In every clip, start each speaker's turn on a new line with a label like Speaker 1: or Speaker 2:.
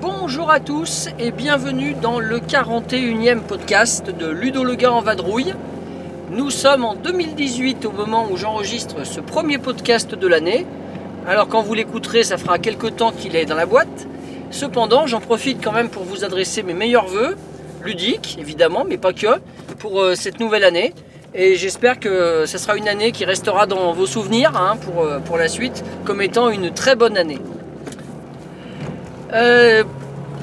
Speaker 1: Bonjour à tous et bienvenue dans le 41e podcast de Ludo le en vadrouille. Nous sommes en 2018 au moment où j'enregistre ce premier podcast de l'année. Alors quand vous l'écouterez, ça fera quelques temps qu'il est dans la boîte. Cependant, j'en profite quand même pour vous adresser mes meilleurs voeux, ludiques évidemment, mais pas que, pour euh, cette nouvelle année. Et j'espère que ce sera une année qui restera dans vos souvenirs hein, pour, euh, pour la suite comme étant une très bonne année. Euh,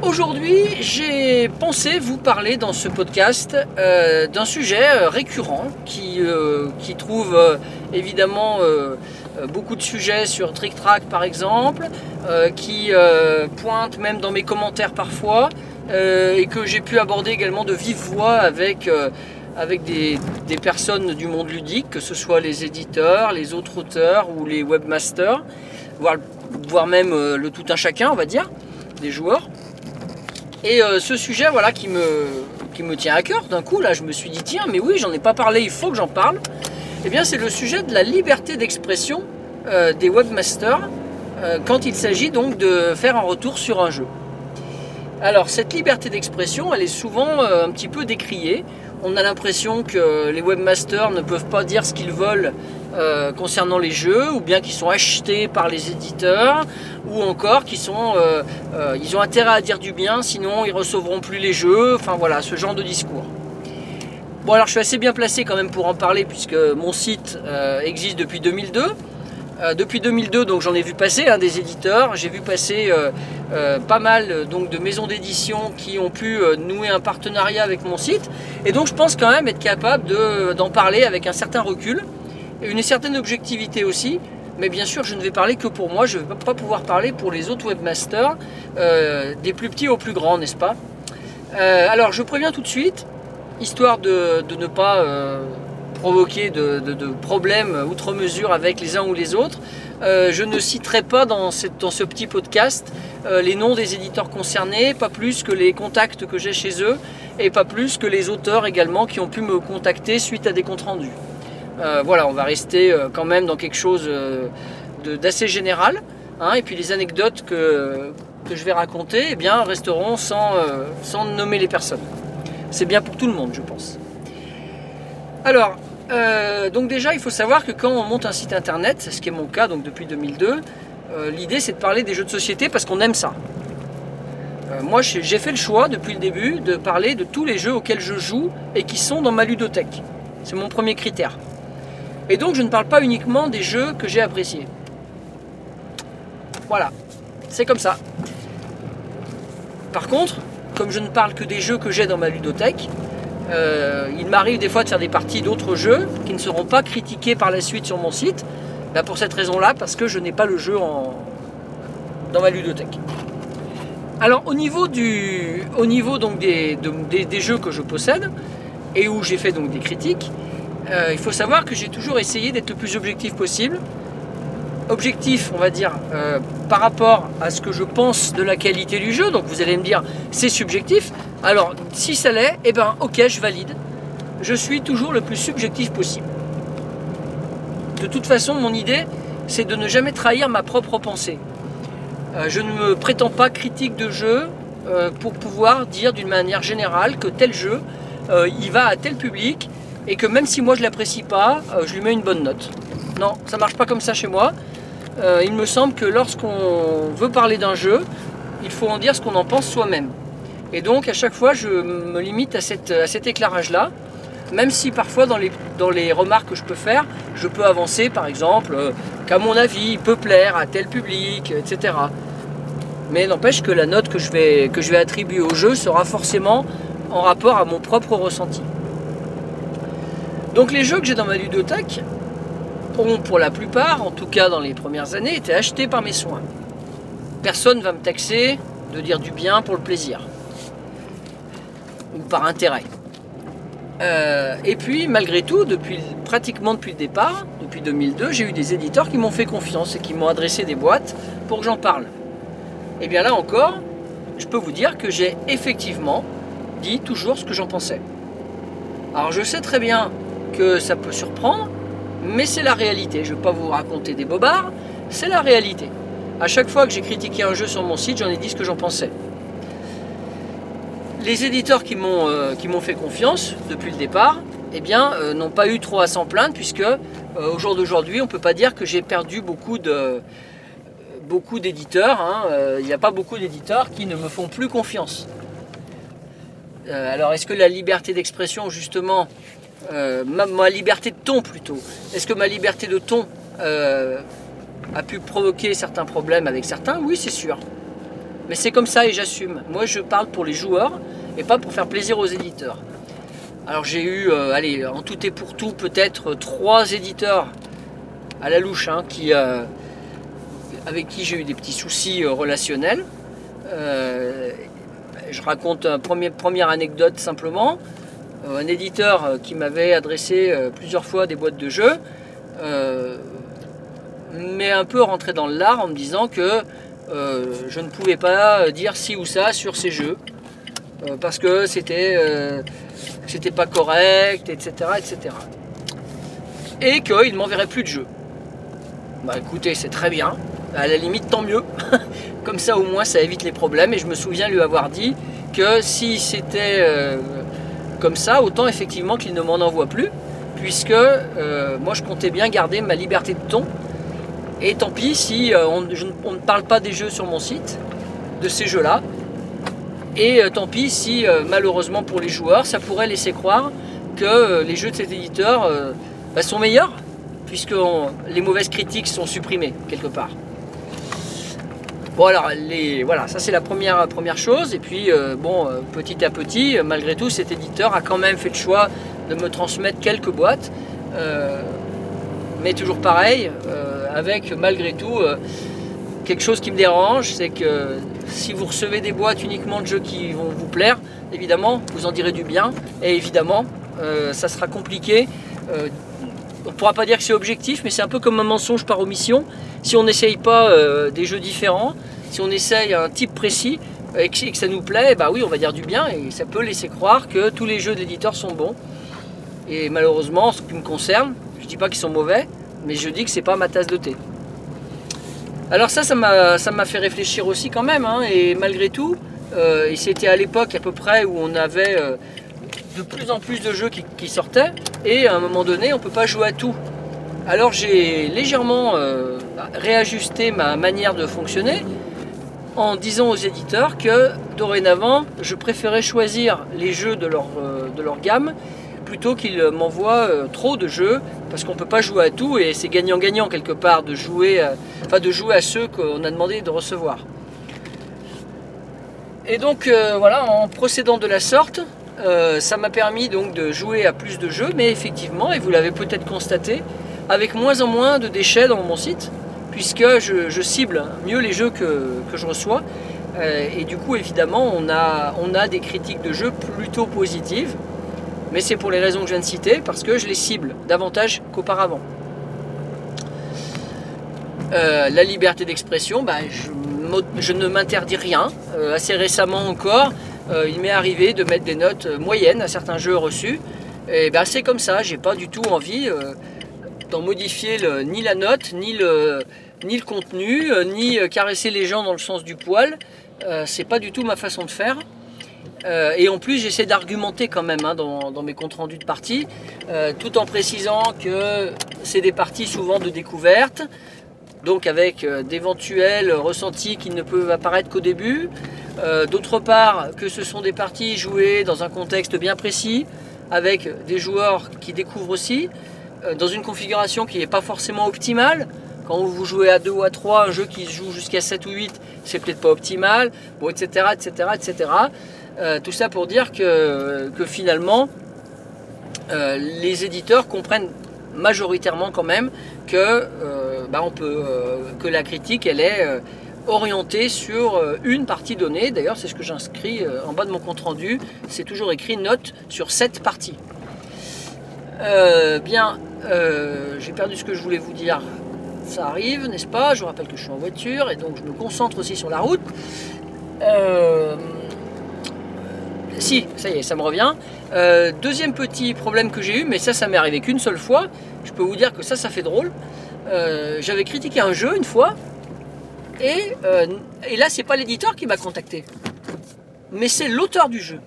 Speaker 1: Aujourd'hui, j'ai pensé vous parler dans ce podcast euh, d'un sujet euh, récurrent qui, euh, qui trouve évidemment beaucoup de sujets sur Trick Track par exemple, qui pointe même dans mes commentaires parfois, et que j'ai pu aborder également de vive voix avec, avec des, des personnes du monde ludique, que ce soit les éditeurs, les autres auteurs ou les webmasters, voire, voire même le tout un chacun, on va dire, des joueurs. Et euh, ce sujet voilà, qui, me, tient à cœur, d'un coup, là, je me suis dit, tiens, mais oui, j'en ai pas parlé, il faut que j'en parle. Eh bien, c'est le sujet de la liberté d'expression euh, des webmasters euh, quand il s'agit donc de faire un retour sur un jeu. Alors, cette liberté d'expression, elle est souvent un petit peu décriée. On a l'impression que les webmasters ne peuvent pas dire ce qu'ils veulent euh, concernant les jeux, ou bien qu'ils sont achetés par les éditeurs, ou encore qu'ils sont, euh, euh, ils ont intérêt à dire du bien, sinon ils recevront plus les jeux. Enfin voilà, ce genre de discours. Bon alors je suis assez bien placé quand même pour en parler puisque mon site existe depuis 2002. Euh, depuis 2002 donc j'en ai vu passer hein, des éditeurs, j'ai vu passer pas mal donc de maisons d'édition qui ont pu nouer un partenariat avec mon site et donc je pense quand même être capable de- d'en parler avec un certain recul une certaine objectivité aussi. Mais bien sûr, je ne vais parler que pour moi, je ne vais pas pouvoir parler pour les autres webmasters, euh, des plus petits aux plus grands, n'est-ce pas? Euh, Alors, je préviens tout de suite, histoire de, ne pas euh, provoquer de, problèmes outre mesure avec les uns ou les autres, je ne citerai pas dans, ce petit podcast les noms des éditeurs concernés, pas plus que les contacts que j'ai chez eux, et pas plus que les auteurs également qui ont pu me contacter suite à des comptes rendus. Euh, voilà, on va rester euh, quand même dans quelque chose euh, d'assez général. hein, et puis les anecdotes que, je vais raconter eh bien, resteront sans, nommer les personnes. C'est bien pour tout le monde, je pense. Alors, donc déjà, il faut savoir que quand on monte un site internet, ce qui est mon cas donc depuis 2002, euh, l'idée c'est de parler des jeux de société parce qu'on aime ça. Moi, j'ai fait le choix depuis le début de parler de tous les jeux auxquels je joue et qui sont dans ma ludothèque. C'est mon premier critère. Et donc, je ne parle pas uniquement des jeux que j'ai appréciés. Voilà, c'est comme ça. Par contre, comme je ne parle que des jeux que j'ai dans ma ludothèque, euh, il m'arrive des fois de faire des parties d'autres jeux qui ne seront pas critiqués par la suite sur mon site. Bah, pour cette raison-là, parce que je n'ai pas le jeu en... dans ma ludothèque. Alors au niveau, du, au niveau des, des jeux que je possède et où j'ai fait donc des critiques, euh, il faut savoir que j'ai toujours essayé d'être le plus objectif possible. Objectif, on va dire, euh, par rapport à ce que je pense de la qualité du jeu. Donc vous allez me dire, c'est subjectif. Alors si ça l'est, eh ben ok, je valide. Je suis toujours le plus subjectif possible. De toute façon, mon idée, c'est de ne jamais trahir ma propre pensée. Euh, je ne me prétends pas critique de jeu pour pouvoir dire d'une manière générale que tel jeu, il va à tel public et que même si moi je l'apprécie pas, euh, je lui mets une bonne note. Non, ça marche pas comme ça chez moi. Euh, il me semble que lorsqu'on veut parler d'un jeu, il faut en dire ce qu'on en pense soi-même. Et donc à chaque fois, je me limite à, cet éclairage-là, même si parfois dans les, remarques que je peux faire, je peux avancer par exemple euh, qu'à mon avis, il peut plaire à tel public, etc. Mais n'empêche que la note que je vais attribuer au jeu sera forcément en rapport à mon propre ressenti. Donc les jeux que j'ai dans ma ludothèque ont pour la plupart, en tout cas dans les premières années, été achetés par mes soins. Personne ne va me taxer de dire du bien pour le plaisir. Ou par intérêt. Euh, et puis, malgré tout, depuis, pratiquement depuis le départ, depuis 2002, j'ai eu des éditeurs qui m'ont fait confiance et qui m'ont adressé des boîtes pour que j'en parle. Et bien là encore, je peux vous dire que j'ai effectivement dit toujours ce que j'en pensais. Alors je sais très bien que ça peut surprendre, mais c'est la réalité. Je ne vais pas vous raconter des bobards, c'est la réalité. À chaque fois que j'ai critiqué un jeu sur mon site, j'en ai dit ce que j'en pensais. Les éditeurs qui m'ont euh, fait confiance depuis le départ, eh bien, euh, n'ont pas eu trop à s'en plaindre puisque euh, au jour d'aujourd'hui, on ne peut pas dire que j'ai perdu beaucoup de beaucoup d'éditeurs. hein. Euh, Il n'y a pas beaucoup d'éditeurs qui ne me font plus confiance. Alors, est-ce que la liberté d'expression, justement, euh, ma, liberté de ton plutôt, est-ce que ma liberté de ton euh, a pu provoquer certains problèmes avec certains? Oui, c'est sûr. Mais c'est comme ça et j'assume. Moi, je parle pour les joueurs et pas pour faire plaisir aux éditeurs. Alors, j'ai eu, euh, allez, en tout et pour tout, peut-être trois éditeurs à la louche hein, qui, avec qui j'ai eu des petits soucis relationnels. Je raconte une première, première anecdote simplement. Euh, un éditeur euh, qui m'avait adressé euh, plusieurs fois des boîtes de jeux m'est un peu rentré dans le lard en me disant que je ne pouvais pas dire ci ou ça sur ces jeux parce que c'était c'était pas correct, etc., etc. Et qu'il ne m'enverrait plus de jeux. Bah écoutez, c'est très bien. À la limite, tant mieux. Comme ça, au moins, ça évite les problèmes. Et je me souviens lui avoir dit que si c'était comme ça, autant effectivement qu'il ne m'en envoie plus, puisque euh, moi, je comptais bien garder ma liberté de ton. Et tant pis si euh, on, ne- parle pas des jeux sur mon site, de ces jeux-là. Et euh, tant pis si, malheureusement pour les joueurs, ça pourrait laisser croire que les jeux de cet éditeur bah, sont meilleurs, puisque les mauvaises critiques sont supprimées quelque part. Bon alors, les, voilà, ça c'est la première, première chose. Et puis, euh, bon, euh, petit à petit, euh, malgré tout, cet éditeur a quand même fait le choix de me transmettre quelques boîtes. Mais toujours pareil, avec malgré tout quelque chose qui me dérange, c'est que si vous recevez des boîtes uniquement de jeux qui vont vous plaire, évidemment, vous en direz du bien. Et évidemment, ça sera compliqué. On ne pourra pas dire que c'est objectif, mais c'est un peu comme un mensonge par omission. Si on n'essaye pas euh, des jeux différents, si on essaye un type précis et que, ça nous plaît, bah oui, on va dire du bien et ça peut laisser croire que tous les jeux de l'éditeur sont bons. Et malheureusement, en ce qui me concerne, je dis pas qu'ils sont mauvais, mais je dis que c'est pas ma tasse de thé. Alors ça, ça m'a, ça m'a fait réfléchir aussi quand même, hein, et malgré tout, euh, et c'était à l'époque à peu près où on avait euh, de plus en plus de jeux qui, sortaient, et à un moment donné, on peut pas jouer à tout. Alors j'ai légèrement euh, réajusté ma manière de fonctionner en disant aux éditeurs que dorénavant, je préférais choisir les jeux de leur, euh, gamme plutôt qu'ils m'envoient euh, trop de jeux parce qu'on ne peut pas jouer à tout et c'est gagnant-gagnant quelque part de jouer, enfin de jouer à ceux qu'on a demandé de recevoir. Et donc voilà, en procédant de la sorte, euh, ça m'a permis donc de jouer à plus de jeux, mais effectivement, et vous l'avez peut-être constaté, avec moins en moins de déchets dans mon site, puisque je, cible mieux les jeux que, je reçois. Euh, et du coup, évidemment, on a, des critiques de jeux plutôt positives, mais c'est pour les raisons que je viens de citer, parce que je les cible davantage qu'auparavant. Euh, la liberté d'expression, bah, je, ne m'interdis rien. Assez récemment encore, euh, il m'est arrivé de mettre des notes euh, moyennes à certains jeux reçus. Et ben c'est comme ça, j'ai pas du tout envie euh, d'en modifier ni la note, ni le, contenu, ni caresser les gens dans le sens du poil. C'est pas du tout ma façon de faire. Et en plus, j'essaie d'argumenter quand même hein, dans, mes comptes rendus de parties, euh, tout en précisant que c'est des parties souvent de découverte, donc avec d'éventuels ressentis qui ne peuvent apparaître qu'au début. Euh, D'autre part, que ce sont des parties jouées dans un contexte bien précis, avec des joueurs qui découvrent aussi, euh, dans une configuration qui n'est pas forcément optimale. Quand vous jouez à 2 ou à 3, un jeu qui se joue jusqu'à 7 ou 8, c'est peut-être pas optimal, bon, etc., etc., etc. Tout ça pour dire que, finalement, euh, les éditeurs comprennent majoritairement quand même que, bah, que la critique elle est orientée sur euh, une partie donnée. D'ailleurs, c'est ce que j'inscris euh, en bas de mon compte rendu. C'est toujours écrit note sur cette partie. Euh, bien, j'ai perdu ce que je voulais vous dire. Ça arrive, n'est-ce pas? Je vous rappelle que je suis en voiture et donc je me concentre aussi sur la route. Si, ça y est, ça me revient. Deuxième petit problème que j'ai eu, mais ça, ça m'est arrivé qu'une seule fois. Je peux vous dire que ça, ça fait drôle. J'avais critiqué un jeu une fois, et, euh, et là, c'est pas l'éditeur qui m'a contacté, mais c'est l'auteur du jeu.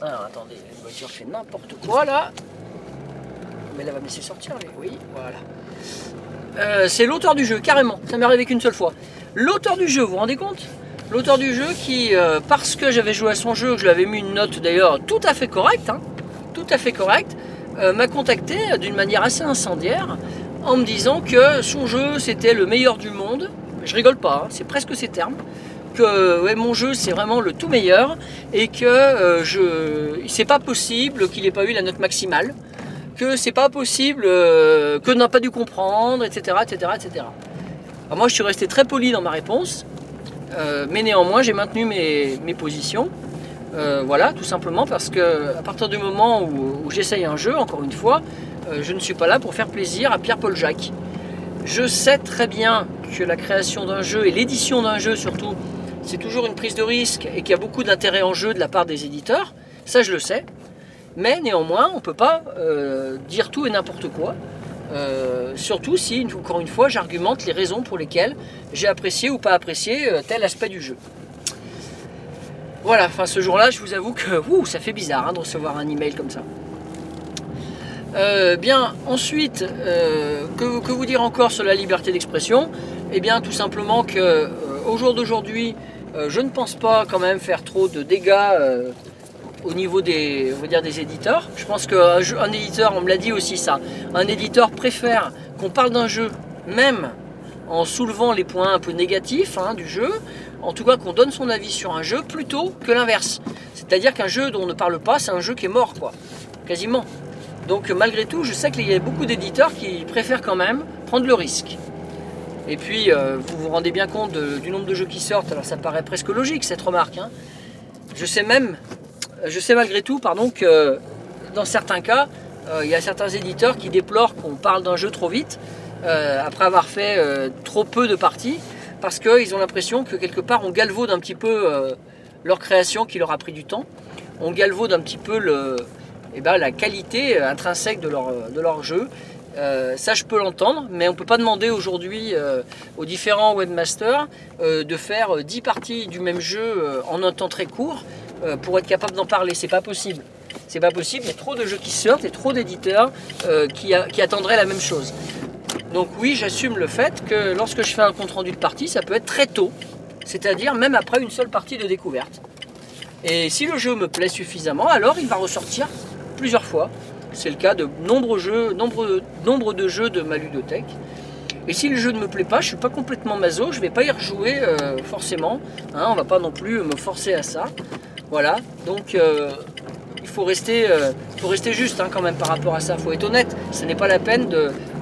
Speaker 1: Alors attendez, une voiture fait n'importe quoi là. Mais là, va me laisser sortir, mais oui, voilà. Euh, c'est l'auteur du jeu, carrément. Ça m'est arrivé qu'une seule fois. L'auteur du jeu, vous vous rendez compte? L'auteur du jeu qui, euh, parce que j'avais joué à son jeu, que je lui avais mis une note d'ailleurs tout à fait correcte, hein, tout à fait correcte, euh, m'a contacté d'une manière assez incendiaire en me disant que son jeu c'était le meilleur du monde. Je rigole pas, hein, c'est presque ces termes. Que mon jeu c'est vraiment le tout meilleur et que euh, c'est pas possible qu'il ait pas eu la note maximale, que c'est pas possible euh, que n'a pas dû comprendre, etc., etc., etc. Alors moi je suis resté très poli dans ma réponse. Euh, mais néanmoins, j'ai maintenu mes, mes positions. Voilà, tout simplement parce que à partir du moment où, j'essaye un jeu, encore une fois, je ne suis pas là pour faire plaisir à Pierre-Paul Jacques. Je sais très bien que la création d'un jeu et l'édition d'un jeu surtout, c'est toujours une prise de risque et qu'il y a beaucoup d'intérêt en jeu de la part des éditeurs. Ça, je le sais. Mais néanmoins, on ne peut pas euh, dire tout et n'importe quoi. Euh, surtout si, encore une fois, j'argumente les raisons pour lesquelles j'ai apprécié ou pas apprécié euh, tel aspect du jeu. Voilà, enfin ce jour-là, je vous avoue que ouh, ça fait bizarre hein, de recevoir un email comme ça. Euh, bien, ensuite, euh, que, vous dire encore sur la liberté d'expression? Eh bien, tout simplement que euh, au jour d'aujourd'hui, je ne pense pas quand même faire trop de dégâts au niveau des, on va dire, des éditeurs. Je pense qu'un éditeur, on me l'a dit aussi ça, un éditeur préfère qu'on parle d'un jeu, même en soulevant les points un peu négatifs hein, du jeu, en tout cas qu'on donne son avis sur un jeu plutôt que l'inverse. C'est-à-dire qu'un jeu dont on ne parle pas, c'est un jeu qui est mort, quoi, quasiment. Donc malgré tout, je sais qu'il y a beaucoup d'éditeurs qui préfèrent quand même prendre le risque. Et puis, euh, vous vous rendez bien compte du nombre de jeux qui sortent, alors ça paraît presque logique cette remarque. hein. Je sais même, je sais malgré tout, pardon, que dans certains cas, euh, il y a certains éditeurs qui déplorent qu'on parle d'un jeu trop vite, euh, après avoir fait trop peu de parties, parce qu'ils ont l'impression que quelque part on galvaude un petit peu leur création qui leur a pris du temps, on galvaude un petit peu le, eh ben, la qualité euh, intrinsèque de leur, leur jeu. Euh, ça, je peux l'entendre, mais on ne peut pas demander aujourd'hui euh, aux différents webmasters euh, de faire euh, 10 parties du même jeu euh, en un temps très court euh, pour être capable d'en parler. C'est pas possible. C'est pas possible. Il y a trop de jeux qui sortent et trop d'éditeurs euh, qui attendraient la même chose. Donc oui, j'assume le fait que lorsque je fais un compte rendu de partie, ça peut être très tôt, c'est-à-dire même après une seule partie de découverte. Et si le jeu me plaît suffisamment, alors il va ressortir plusieurs fois. C'est le cas de nombreux jeux, nombre, de jeux de ma ludothèque. Et si le jeu ne me plaît pas, je suis pas complètement maso, je vais pas y rejouer euh, forcément. Hein, on va pas non plus me forcer à ça. Voilà. Donc euh, il faut rester, euh, juste hein, quand même par rapport à ça. Il faut être honnête. Ce n'est pas la peine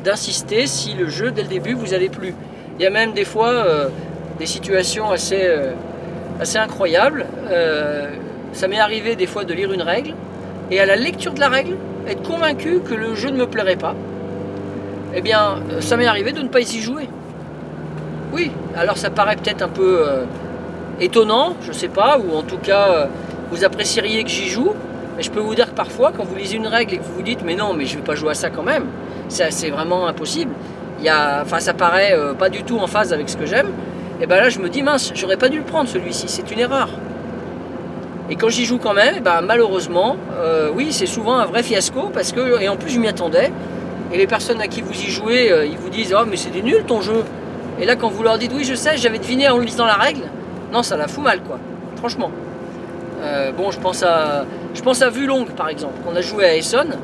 Speaker 1: d'insister si le jeu dès le début vous allez plus. Il y a même des fois euh, des situations assez, euh, incroyables. Euh, ça m'est arrivé des fois de lire une règle et à la lecture de la règle, être convaincu que le jeu ne me plairait pas. Eh bien, euh, ça m'est arrivé de ne pas y jouer. Oui, alors ça paraît peut-être un peu euh, étonnant, je sais pas, ou en tout cas euh, vous apprécieriez que j'y joue, mais je peux vous dire que parfois, quand vous lisez une règle et que vous vous dites mais non, mais je vais pas jouer à ça quand même, c'est vraiment impossible. Il y a, enfin, ça paraît pas du tout en phase avec ce que j'aime. Et ben là, je me dis mince, j'aurais pas dû le prendre celui-ci, c'est une erreur. Et quand j'y joue quand même, eh ben, malheureusement, euh, oui, c'est souvent un vrai fiasco parce que, et en plus, je m'y attendais. Et les personnes à qui vous y jouez, euh, ils vous disent Oh, mais c'est des nuls ton jeu. Et là, quand vous leur dites Oui, je sais, j'avais deviné en lisant la règle, non, ça la fout mal, quoi. Franchement. Euh, bon, je pense à, je pense à Vue par exemple, qu'on a joué à Essonne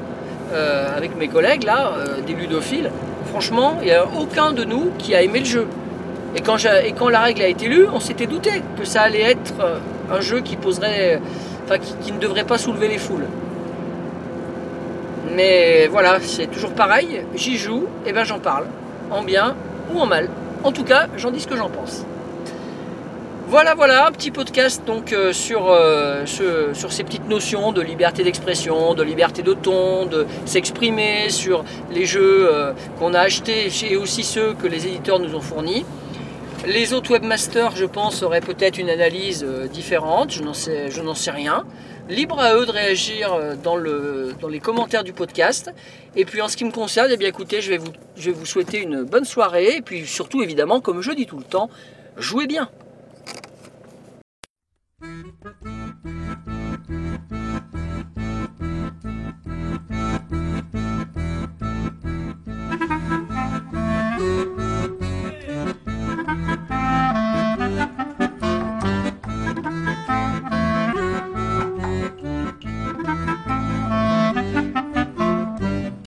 Speaker 1: avec mes collègues, là, des ludophiles. Franchement, il n'y a aucun de nous qui a aimé le jeu. Et quand, la règle a été lue, on s'était douté que ça allait être euh, un jeu qui poserait, enfin, qui, ne devrait pas soulever les foules. Mais voilà, c'est toujours pareil. J'y joue, et ben j'en parle, en bien ou en mal. En tout cas, j'en dis ce que j'en pense. Voilà, voilà, un petit podcast donc euh, sur, euh, sur ces petites notions de liberté d'expression, de liberté de ton, de s'exprimer, sur les jeux qu'on a achetés et aussi ceux que les éditeurs nous ont fournis. Les autres webmasters, je pense, auraient peut-être une analyse euh, différente, je n'en sais, rien. Libre à eux de réagir euh, dans, le, dans les commentaires du podcast. Et puis en ce qui me concerne, eh bien écoutez, je vais vous souhaiter une bonne soirée. Et puis surtout, évidemment, comme je dis tout le temps, jouez bien.